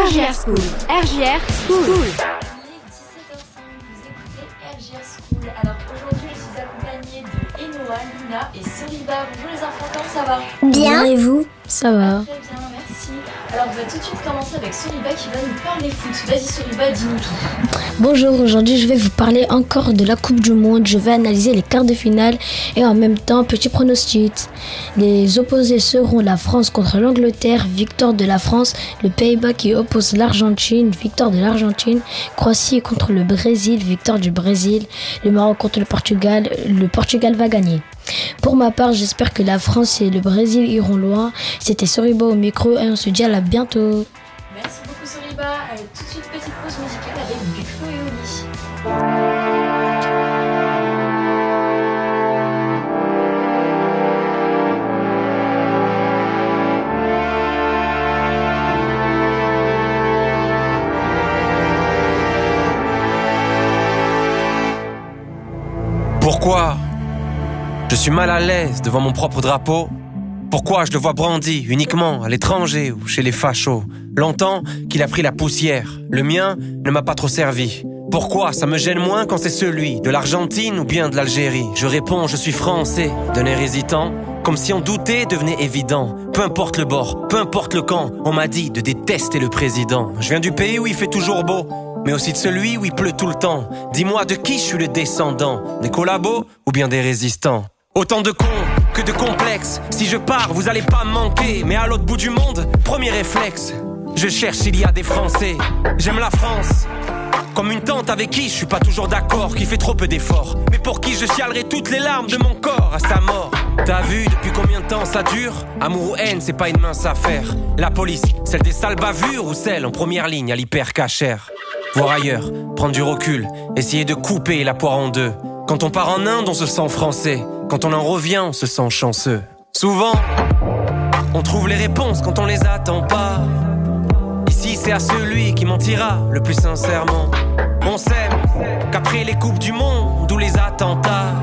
RGR School. RGR School. Il est 17h05, vous écoutez RGR School. Alors aujourd'hui, je suis accompagnée de Enoa, Luna et Soliba. Bonjour les enfants, comment ça va? Bien. et vous? Ça va. Très bien, Alors on va tout de suite commencer avec Soliba qui va nous parler foot. Vas-y Soliba, dis-nous tout. Bonjour, aujourd'hui je vais vous parler encore de la Coupe du Monde. Je vais analyser les quarts de finale et en même temps, petit pronostic. Les opposés seront la France contre l'Angleterre, victoire de la France, le Pays-Bas qui oppose l'Argentine, victoire de l'Argentine, Croatie contre le Brésil, victoire du Brésil, le Maroc contre le Portugal, le Portugal va gagner. Pour ma part, j'espère que la France et le Brésil iront loin. C'était Soriba au micro et on se dit à la bientôt. Merci beaucoup Soliba. Allez, tout de suite, petite pause musicale avec Big Flo et Oli. Pourquoi je suis mal à l'aise devant mon propre drapeau Pourquoi je le vois brandi uniquement à l'étranger ou chez les fachos? Longtemps qu'il a pris la poussière, le mien ne m'a pas trop servi. Pourquoi ça me gêne moins quand c'est celui de l'Argentine ou bien de l'Algérie? Je réponds, je suis français, d'un air hésitant, comme si en douter devenait évident. Peu importe le bord, peu importe le camp, on m'a dit de détester le président. Je viens du pays où il fait toujours beau, mais aussi de celui où il pleut tout le temps. Dis-moi de qui je suis le descendant? Des collabos ou bien des résistants? Autant de cons que de complexes. Si je pars, vous allez pas manquer. Mais à l'autre bout du monde, premier réflexe. Je cherche s'il y a des Français. J'aime la France. Comme une tante avec qui je suis pas toujours d'accord, qui fait trop peu d'efforts. Mais pour qui je chialerai toutes les larmes de mon corps à sa mort. T'as vu depuis combien de temps ça dure? Amour ou haine, c'est pas une mince affaire. La police, celle des sales bavures ou celle en première ligne à l'hyper cachère voir ailleurs, prendre du recul, essayer de couper la poire en deux. Quand on part en Inde, on se sent français. Quand on en revient, on se sent chanceux. Souvent, on trouve les réponses quand on les attend pas. Ici, c'est à celui qui mentira le plus sincèrement. On sait qu'après les coupes du monde ou les attentats,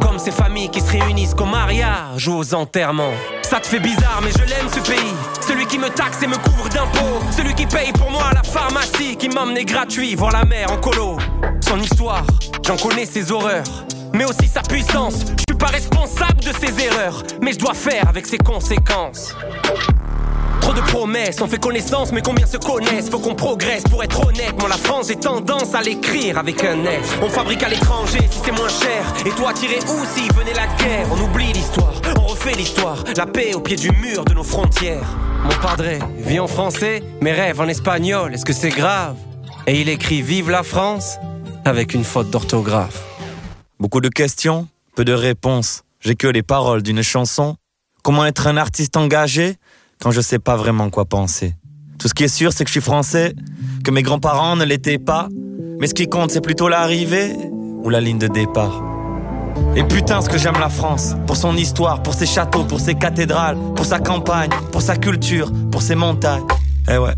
comme ces familles qui se réunissent qu'au mariage ou aux enterrements. Ça te fait bizarre, mais je l'aime ce pays. Celui qui me taxe et me couvre d'impôts. Celui qui paye pour moi à la pharmacie, qui m'emmenait gratuit voir la mer en colo. Son histoire, j'en connais ses horreurs. Mais aussi sa puissance. Je suis pas responsable de ses erreurs, mais je dois faire avec ses conséquences. De promesses, on fait connaissance, mais combien se connaissent? Faut qu'on progresse pour être honnête. Moi, la France, j'ai tendance à l'écrire avec un S. On fabrique à l'étranger si c'est moins cher. Et toi, tirer où si venait la guerre? On oublie l'histoire, on refait l'histoire. La paix au pied du mur de nos frontières. Mon padré vit en français, mes rêves en espagnol. Est-ce que c'est grave? Et il écrit Vive la France avec une faute d'orthographe. Beaucoup de questions, peu de réponses. J'ai que les paroles d'une chanson. Comment être un artiste engagé? Quand je sais pas vraiment quoi penser Tout ce qui est sûr, c'est que je suis français, que mes grands-parents ne l'étaient pas. Mais ce qui compte, c'est plutôt l'arrivée ou la ligne de départ. Et putain, ce que j'aime la France, pour son histoire, pour ses châteaux, pour ses cathédrales, pour sa campagne, pour sa culture, pour ses montagnes. Eh ouais,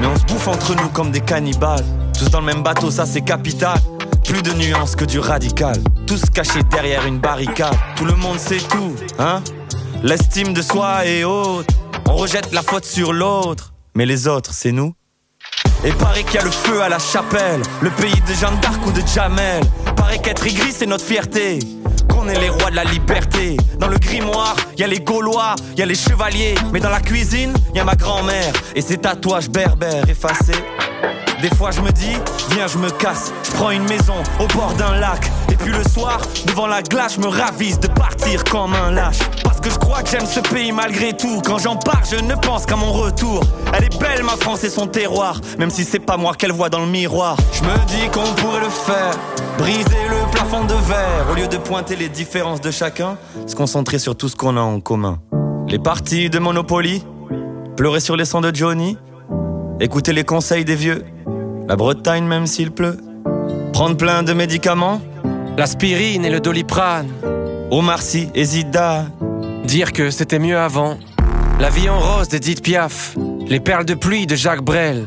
mais on se bouffe entre nous comme des cannibales. Tous dans le même bateau, ça c'est capital. Plus de nuances que du radical. Tous cachés derrière une barricade. Tout le monde sait tout, hein L'estime de soi est haute. On rejette la faute sur l'autre. Mais les autres, c'est nous. Et paraît qu'il y a le feu à la chapelle, le pays de Jeanne d'Arc ou de Jamel. Paraît qu'être aigri, c'est notre fierté. Qu'on est les rois de la liberté. Dans le grimoire, y a les Gaulois, y a les chevaliers. Mais dans la cuisine, y a ma grand-mère et ses tatouages berbères effacés. Des fois je me dis, viens je me casse, je prends une maison au bord d'un lac. Et puis le soir, devant la glace, je me ravise de partir comme un lâche. Parce que je crois que j'aime ce pays malgré tout. Quand j'en pars, je ne pense qu'à mon retour. Elle est belle ma France et son terroir, même si c'est pas moi qu'elle voit dans le miroir. Je me dis qu'on pourrait le faire, briser le plafond de verre. Au lieu de pointer les différences de chacun, se concentrer sur tout ce qu'on a en commun. Les parties de Monopoly, pleurer sur les sons de Johnny, écouter les conseils des vieux. La Bretagne même s'il pleut. Prendre plein de médicaments. L'aspirine et le doliprane. Omar Sy et Zidane. Dire que c'était mieux avant. La vie en rose d'Edith Piaf. Les perles de pluie de Jacques Brel.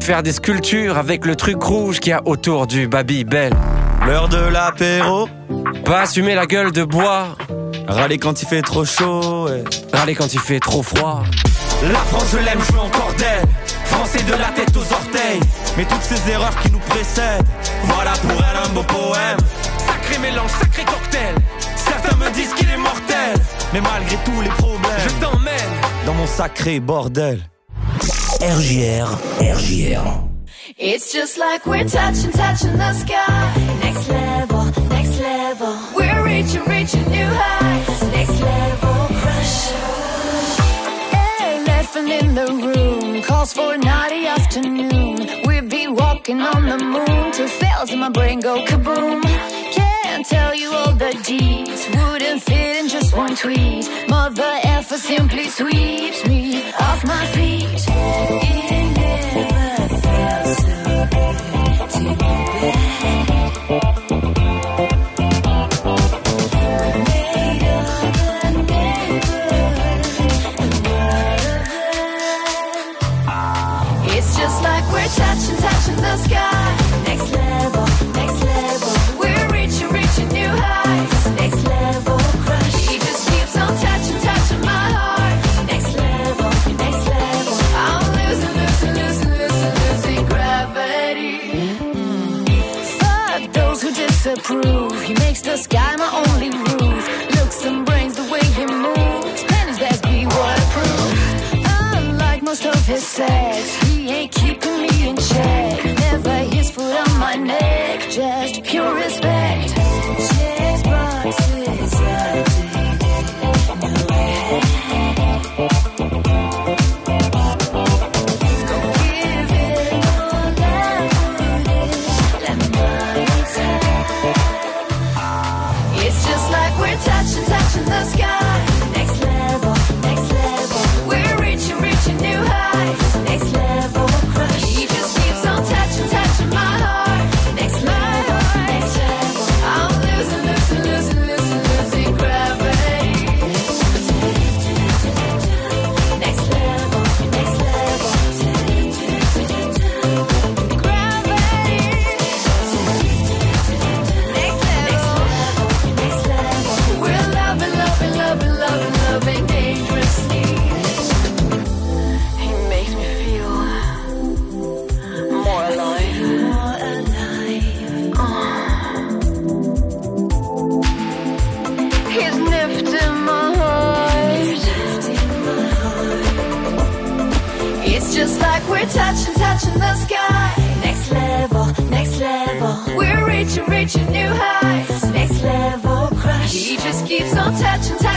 Faire des sculptures avec le truc rouge qu'il y a autour du Babybel. L'heure de l'apéro. Pas assumer la gueule de bois. Râler quand il fait trop chaud. Râler quand il fait trop froid. La France je l'aime, je veux encore d'elle. Français de la tête aux orteils. Mais toutes ces erreurs qui nous précèdent, voilà pour elle un beau poème. Sacré mélange, sacré cocktail. Certains me disent qu'il est mortel. Mais malgré tous les problèmes, je t'emmène dans mon sacré bordel. RJR, RJR. It's just like we're touching, touching the sky. Next level, next level. We're reaching, reaching new heights. Next level crush. Elephant in the room calls for a naughty afternoon. We'll be walking on the moon till cells in my brain go kaboom. Can't tell you all tweet. Mother F simply sweeps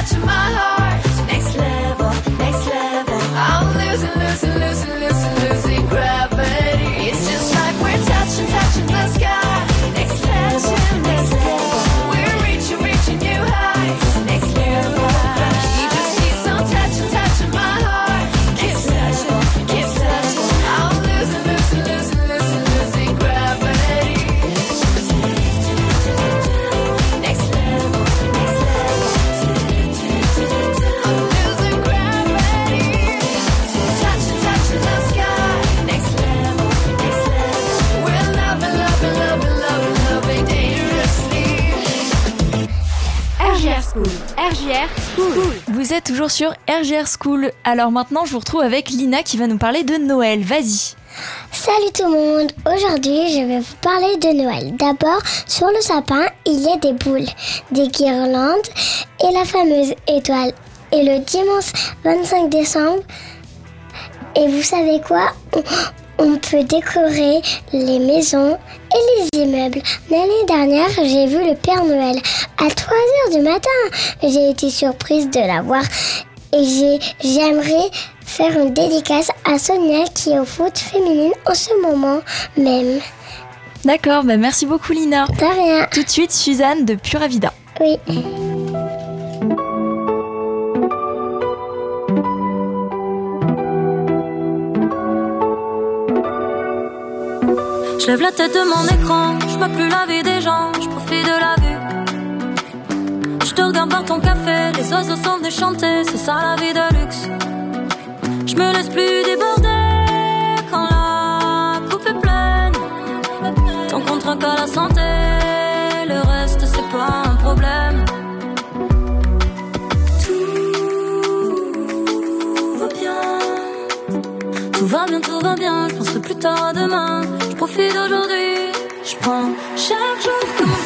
touching, my heart. Toujours sur RGR School. Alors maintenant, je vous retrouve avec Lina qui va nous parler de Noël. Vas-y. Salut tout le monde, aujourd'hui je vais vous parler de Noël. D'abord, sur le sapin, il y a des boules, des guirlandes et la fameuse étoile. Et le dimanche 25 décembre, et vous savez quoi? On, peut décorer les maisons et les immeubles. L'année dernière, j'ai vu le Père Noël à 3 heures du matin. J'ai été surprise de la voir et j'ai- j'aimerais faire une dédicace à Sonia qui est au foot féminine en ce moment même. D'accord, bah merci beaucoup Lina. De rien. Tout de suite, Suzanne de Pura Vida. Oui. Je lève la tête de mon écran, je vois plus la vie des gens, je profite de la vue. Je te regarde boire ton café, les oiseaux sont venus chanter, c'est ça la vie de luxe. Je me laisse plus déborder quand la coupe est pleine. Ton contrat qu'à la santé, le reste c'est pas un problème. Tout va bien, tout va bien, tout va bien. plus tard demain. Profite d'aujourd'hui, je prends chaque jour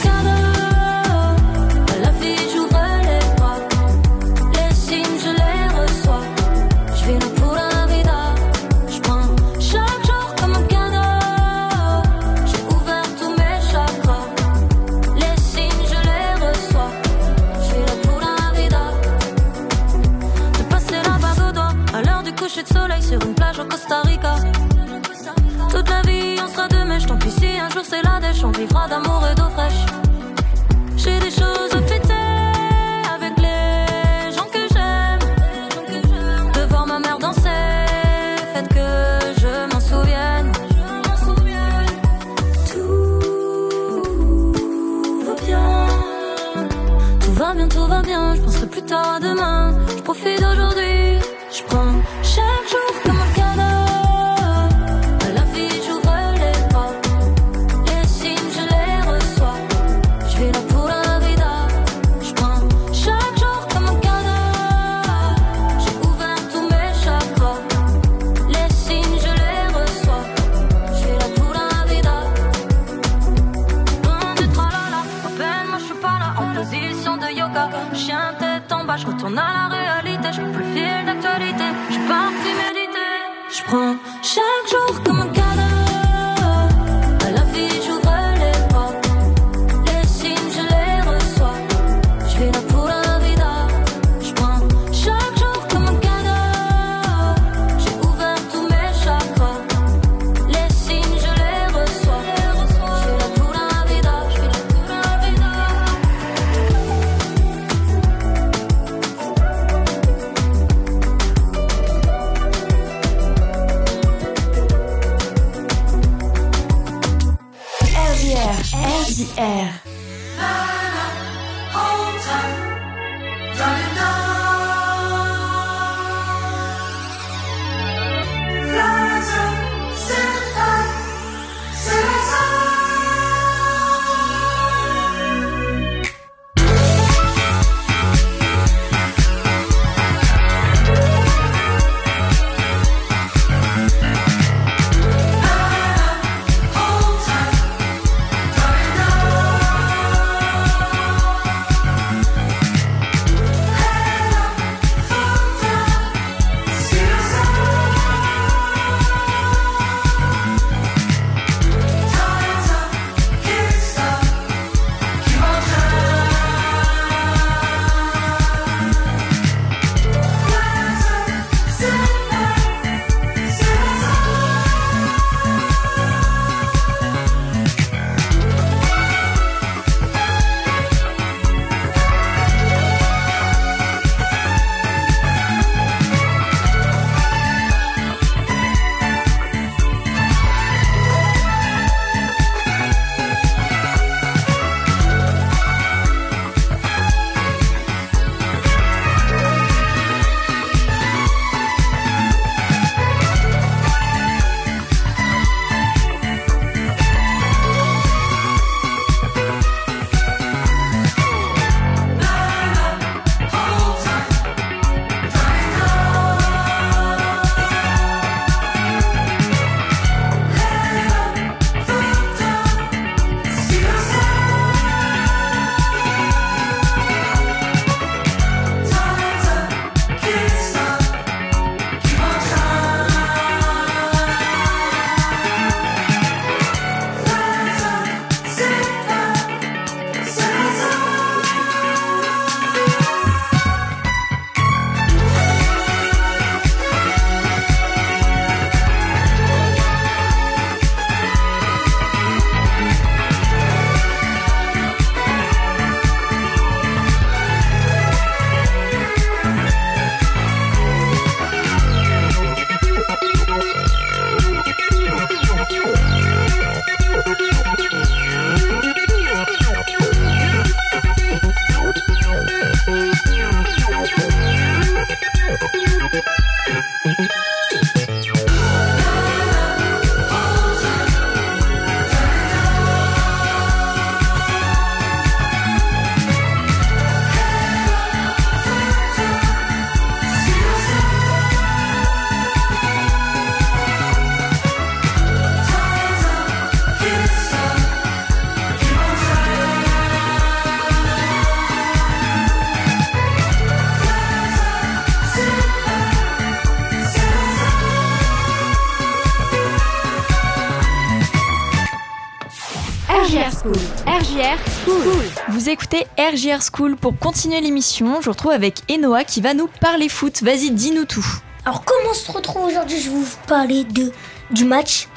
RJR School pour continuer l'émission. Je vous retrouve avec Enoa qui va nous parler foot. Vas-y, dis-nous tout. Alors comment on se retrouve aujourd'hui Je vais vous parler de, du match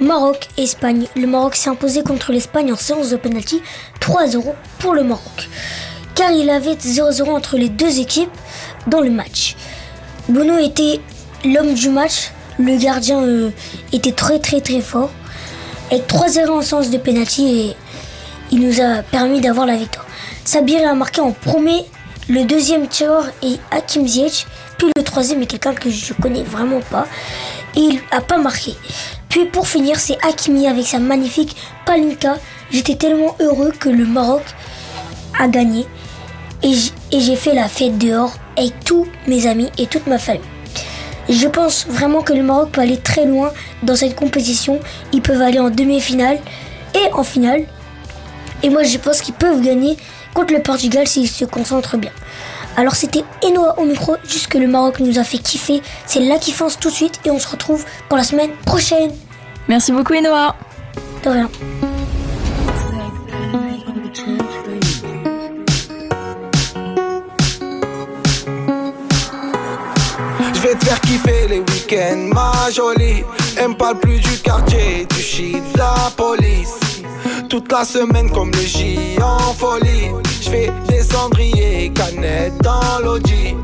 Maroc-Espagne. Le Maroc s'est imposé contre l'Espagne en séance de penalty 3-0 pour le Maroc. Car il avait 0-0 entre les deux équipes dans le match. Bono était l'homme du match. Le gardien euh, était très très très fort. Avec 3-0 en séance de penalty et il nous a permis d'avoir la victoire. Sabir a marqué en premier. Le deuxième tireur est Hakim Ziyech. Puis le troisième est quelqu'un que je connais vraiment pas. Et il a pas marqué. Puis pour finir, c'est Hakimi avec sa magnifique Palinka. J'étais tellement heureux que le Maroc a gagné. Et j'ai fait la fête dehors avec tous mes amis et toute ma famille. Je pense vraiment que le Maroc peut aller très loin dans cette compétition. Ils peuvent aller en demi-finale et en finale. Et moi, je pense qu'ils peuvent gagner contre le Portugal s'ils se concentrent bien. Alors c'était Enoa au micro, jusque le Maroc nous a fait kiffer. C'est la kiffance tout de suite et on se retrouve pour la semaine prochaine. Merci beaucoup Enoa. De rien. Je vais te faire kiffer les week-ends, ma jolie. Elle me parle plus du quartier, du shit, de la police. Toute la semaine comme le J en folie. Des cendriers, canettes dans l'audi.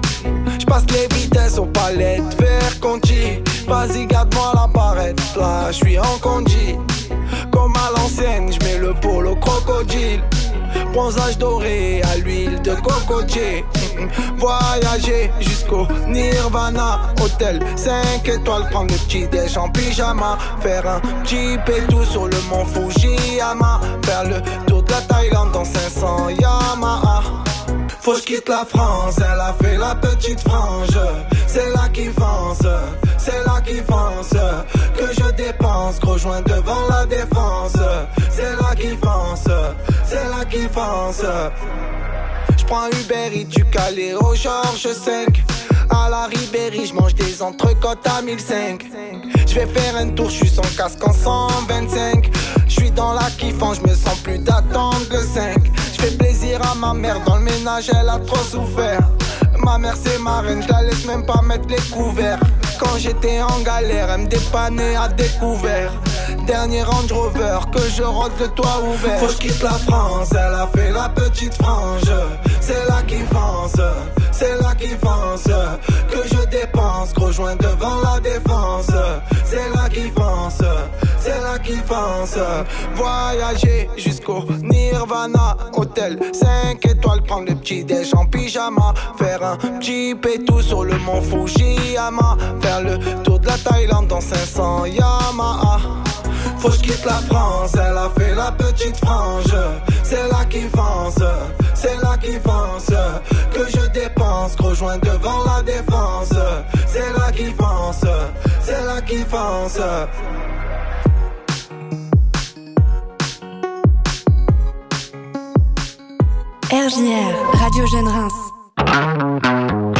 Je passe les vitesses aux palettes, vers Conti. Vas-y, garde-moi la barrette, là je suis en conduit. Comme à l'ancienne, je mets le polo crocodile. Bronzage doré à l'huile de cocotier. Voyager jusqu'au Nirvana. Hôtel 5 étoiles, prendre le petit déj en pyjama. Faire un petit pétou sur le mont Fujiyama. Faire le tour de la Thaïlande dans 500 Yamaha. Faut que quitte la France, elle a fait la petite frange. C'est là qui fonce, c'est là qui fonce. Que je dépense, gros joint devant la défense. C'est là qui fonce, c'est là qui fonce. J'prends Uber et du Calais au Georges 5. À la Ribéry, j'mange des entrecôtes à 1005. J'vais faire un tour, j'suis sans casque en 125. J'suis dans la kiffant, j'me sens plus d'attendre le 5. J'fais plaisir à ma mère, dans le ménage elle a trop souffert. Ma mère c'est ma reine, j'la laisse même pas mettre les couverts. Quand j'étais en galère, elle me dépannait à découvert. Dernier Range Rover, que je rentre le toit ouvert. Faut que je quitte la France, elle a fait la petite frange. C'est là qui fonce, c'est là qui fonce. Que je dépense, gros joint devant la défense. C'est là qui fonce, c'est là qui fonce. Voyager jusqu'au Nirvana, hôtel 5 étoiles, prendre le petit déj en pyjama. Faire un petit pétou sur le mont Fujiyama. Faire le tour de la Thaïlande dans 500 Yamaha. Faut que quitte la France, elle a fait la petite frange. C'est là qui fonce, c'est là qui fonce. Que je dépense, gros devant la défense. C'est là qui fonce, c'est là qui fonce. RJR, Radio Jeune Reims.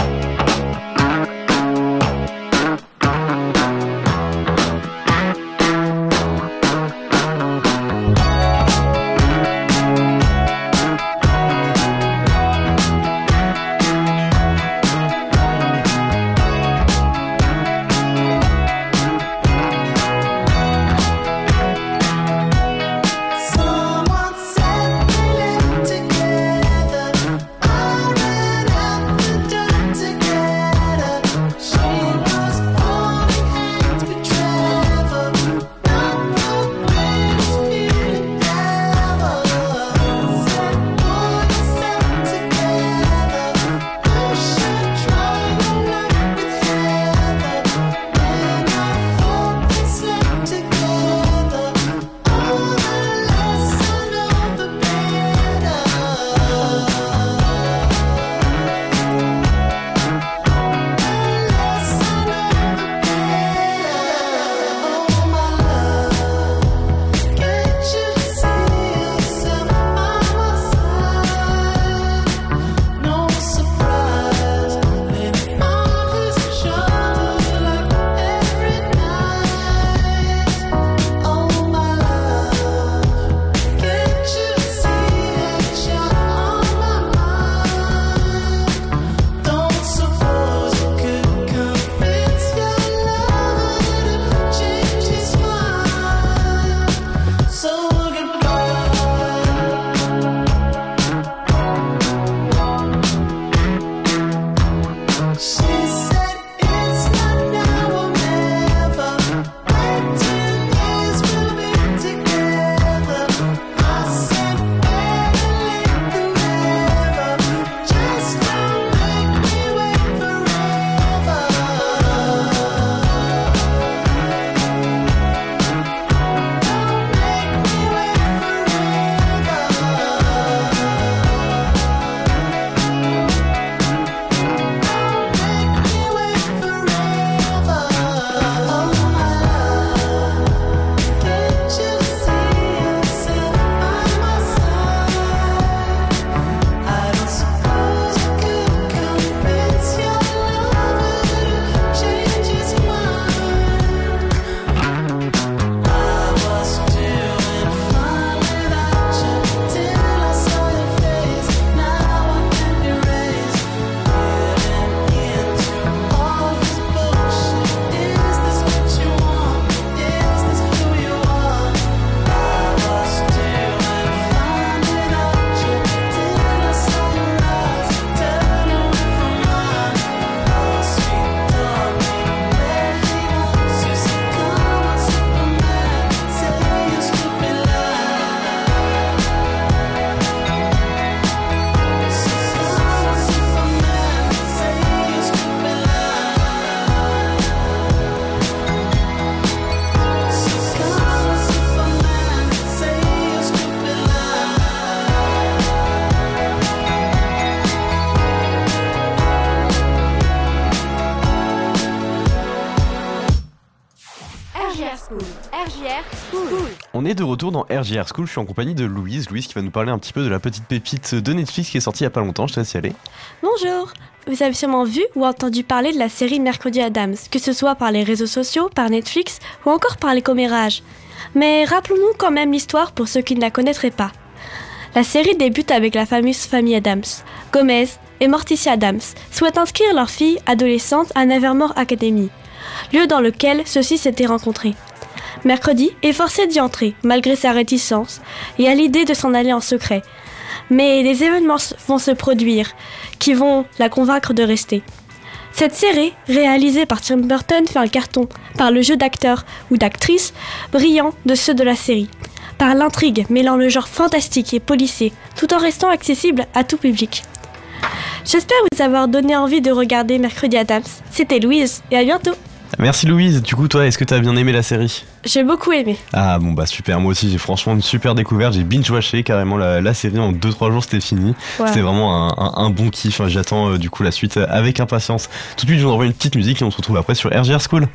RJR School. On est de retour dans RJR School, je suis en compagnie de Louise. Louise qui va nous parler un petit peu de la petite pépite de Netflix qui est sortie il y a pas longtemps, je te laisse y aller. Bonjour Vous avez sûrement vu ou entendu parler de la série Mercredi Adams, que ce soit par les réseaux sociaux, par Netflix ou encore par les commérages. Mais rappelons-nous quand même l'histoire pour ceux qui ne la connaîtraient pas. La série débute avec la fameuse famille Adams. Gomez et Morticia Adams souhaitent inscrire leur fille adolescente à Nevermore Academy, lieu dans lequel ceux-ci s'étaient rencontrés. Mercredi est forcé d'y entrer, malgré sa réticence, et a l'idée de s'en aller en secret. Mais des événements vont se produire qui vont la convaincre de rester. Cette série, réalisée par Tim Burton, fait un carton par le jeu d'acteurs ou d'actrices brillants de ceux de la série, par l'intrigue mêlant le genre fantastique et policier, tout en restant accessible à tout public. J'espère vous avoir donné envie de regarder Mercredi Adams. C'était Louise et à bientôt. Merci Louise, du coup toi est-ce que t'as bien aimé la série? J'ai beaucoup aimé. Ah bon bah super, moi aussi j'ai franchement une super découverte, j'ai binge-watché carrément la, la série en 2-3 jours c'était fini. C'était vraiment un, un- un bon kiff, j'attends euh, du coup la suite euh, avec impatience. Tout de suite je vous envoie une petite musique et on se retrouve après sur RGR School.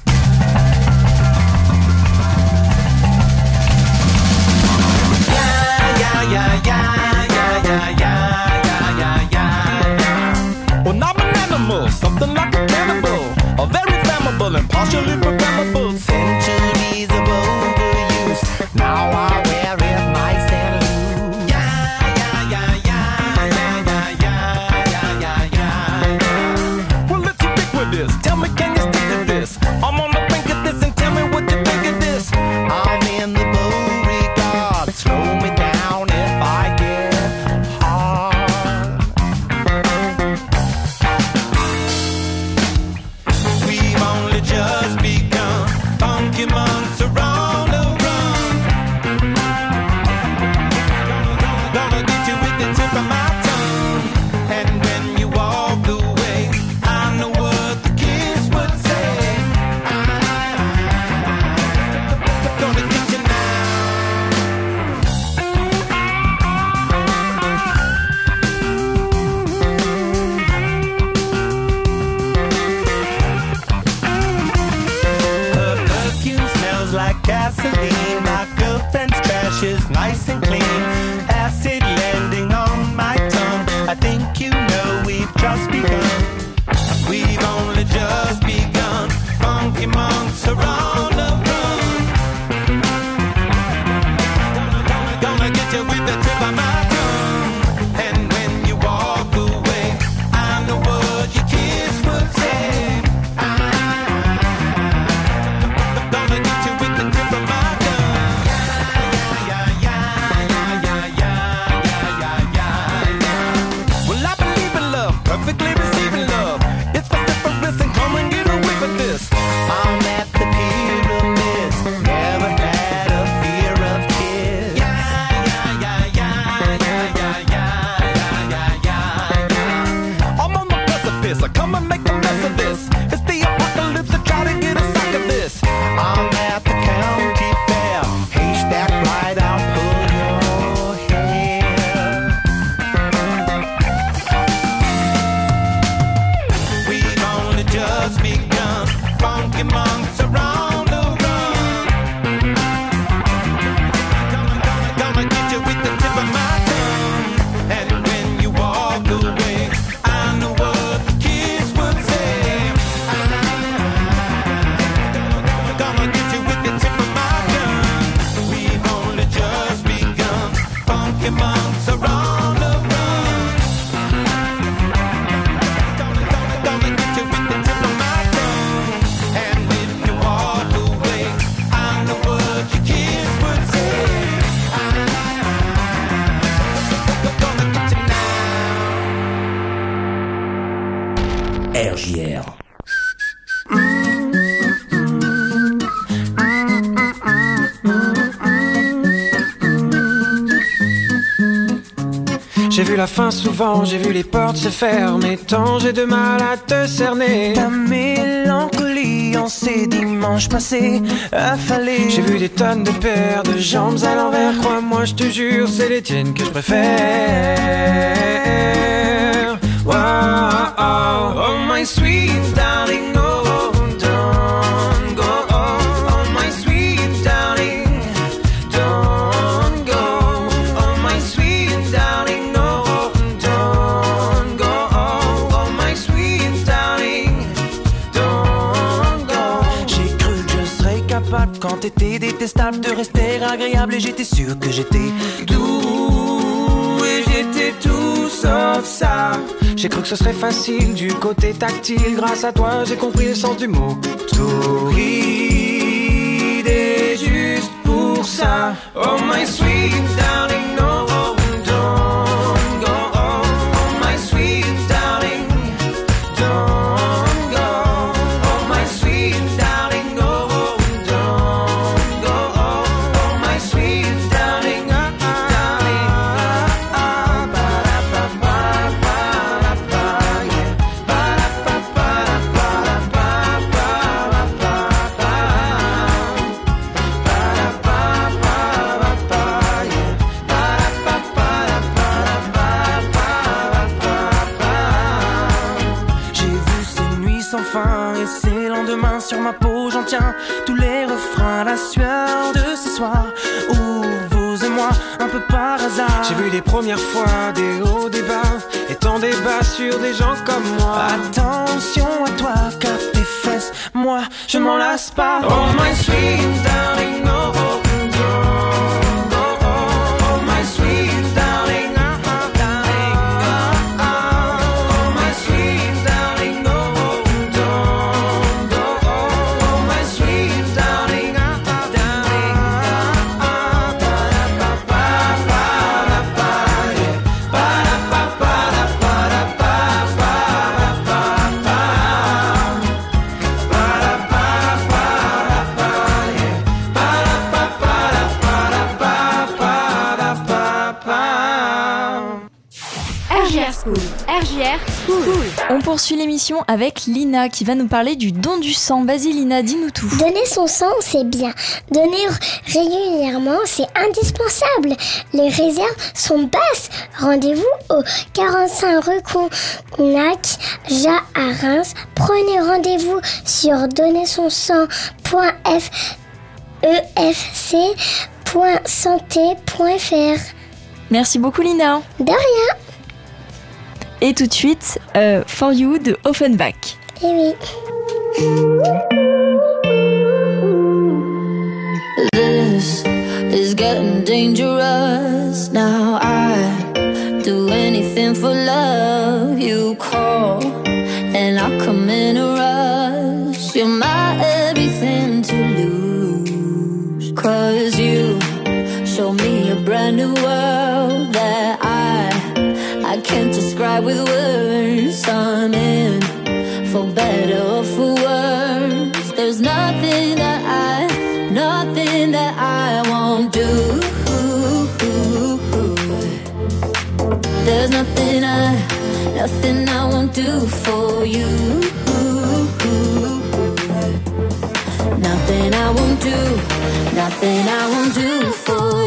J'ai vu la fin souvent, j'ai vu les portes se fermer. Tant j'ai de mal à te cerner. Ta mélancolie en ces dimanches passés affalés. J'ai vu des tonnes de paires de jambes à l'envers. Crois-moi, je te jure, c'est les tiennes que je préfère. Wow, de rester agréable et j'étais sûr que j'étais tout et j'étais tout sauf ça. J'ai cru que ce serait facile du côté tactile. Grâce à toi, j'ai compris le sens du mot. Touride et juste pour ça. Oh my sweet gens comme poursuit l'émission avec Lina qui va nous parler du don du sang. Vas-y Lina, dis-nous tout. Donner son sang, c'est bien. Donner régulièrement, c'est indispensable. Les réserves sont basses. Rendez-vous au 45 Reconnac, Ja à Reims. Prenez rendez-vous sur donnersonsang.efc.santé.fr. Merci beaucoup Lina. De rien. Et tout de suite, euh, For You de Offenbach. Eh oui. This is getting dangerous now. I do anything for love. You call. fight with words. I'm in for better or for worse. There's nothing that I, nothing that I won't do. There's nothing I, nothing I won't do for you. Nothing I won't do, nothing I won't do for you.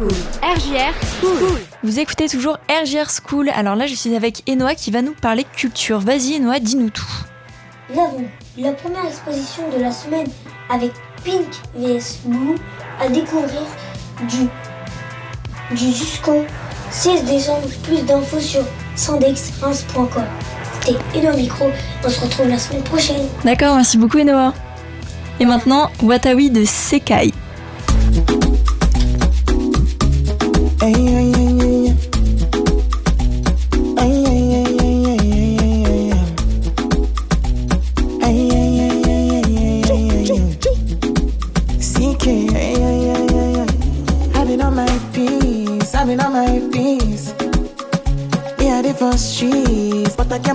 RJR School. Vous écoutez toujours RJR School. Alors là, je suis avec Enoa qui va nous parler culture. Vas-y, Enoa, dis-nous tout. Nous avons la première exposition de la semaine avec Pink vs Blue à découvrir du, du jusqu'au 16 décembre. Plus d'infos sur sandexfrance.com. C'était Enoa Micro. On se retrouve la semaine prochaine. D'accord, merci beaucoup, Enoa. Et maintenant, Watawi de Sekai.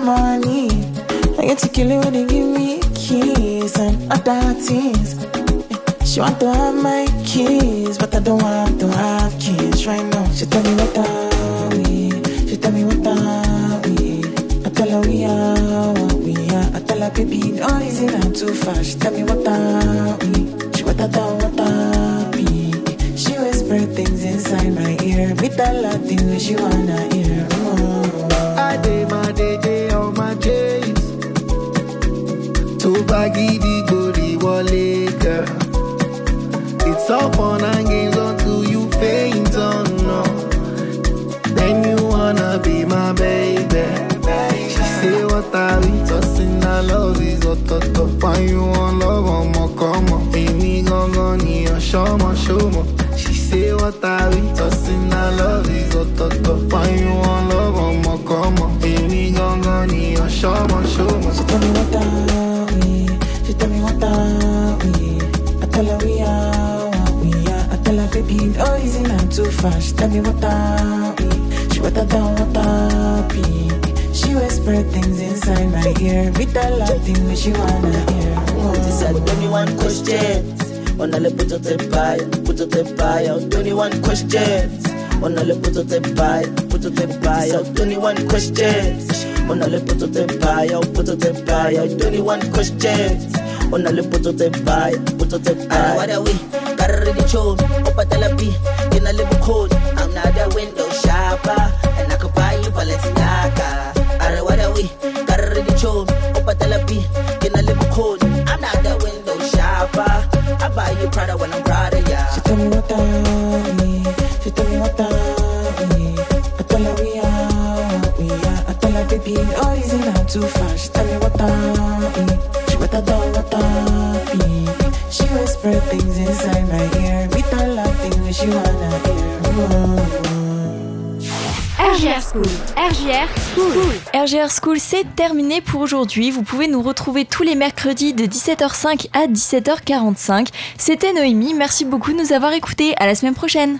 Money. I get to kill it when they give me keys and other things. She want to have my kids, but I don't want to have kids right now. She tell me what are we? She tell me what are we? I tell her we are what we are. I tell her baby, don't listen I'm too fast. She tell me what are we? She what I don't what are we? She whisper things inside my ear. Me tell her things she wanna hear. Oh. I did my day, day on my days. Tó bá gidi gbòdì wọlé, girl. It's all and games until you faint on no. Then you wanna be my baby. She say what I be tossing, I love is what the top. And you want love oh on my come on. gon' go near your oh, show my show my. She say what I be tossing, I love is what the top. And you want love on my come on. gon' go near your show my show my. She tell me what I, need. she tell me what I. need. too fast. Tell me what up. She what I done, what up. She whispered things inside my ear. With the love thing that she wanna hear. Oh. Tell me one. On a little bit of the pie, put up the pie, 21 questions. On a little bit of the pie, put up the pie, 21 questions. On a little bit of the pie, put up the pie, 21 questions. On a little bit of the pie, put up the pie. What are we? Carry the show, up at the and I live a cold. I'm not a window shopper, and I could buy you Balenciaga. Ara wada we, gotta ready chom, opa talapi, can I live a cold. I'm not a window shopper, I buy you Prada when I'm Prada, yeah. She tell me what time, she tell me what time, I tell her we are, we are, I tell her baby, oh easy not too far. She told me what time, she what I done, what time, she whispered things inside my RGR School. RGR School. RGR School, c'est terminé pour aujourd'hui. Vous pouvez nous retrouver tous les mercredis de 17h05 à 17h45. C'était Noémie. Merci beaucoup de nous avoir écoutés. À la semaine prochaine.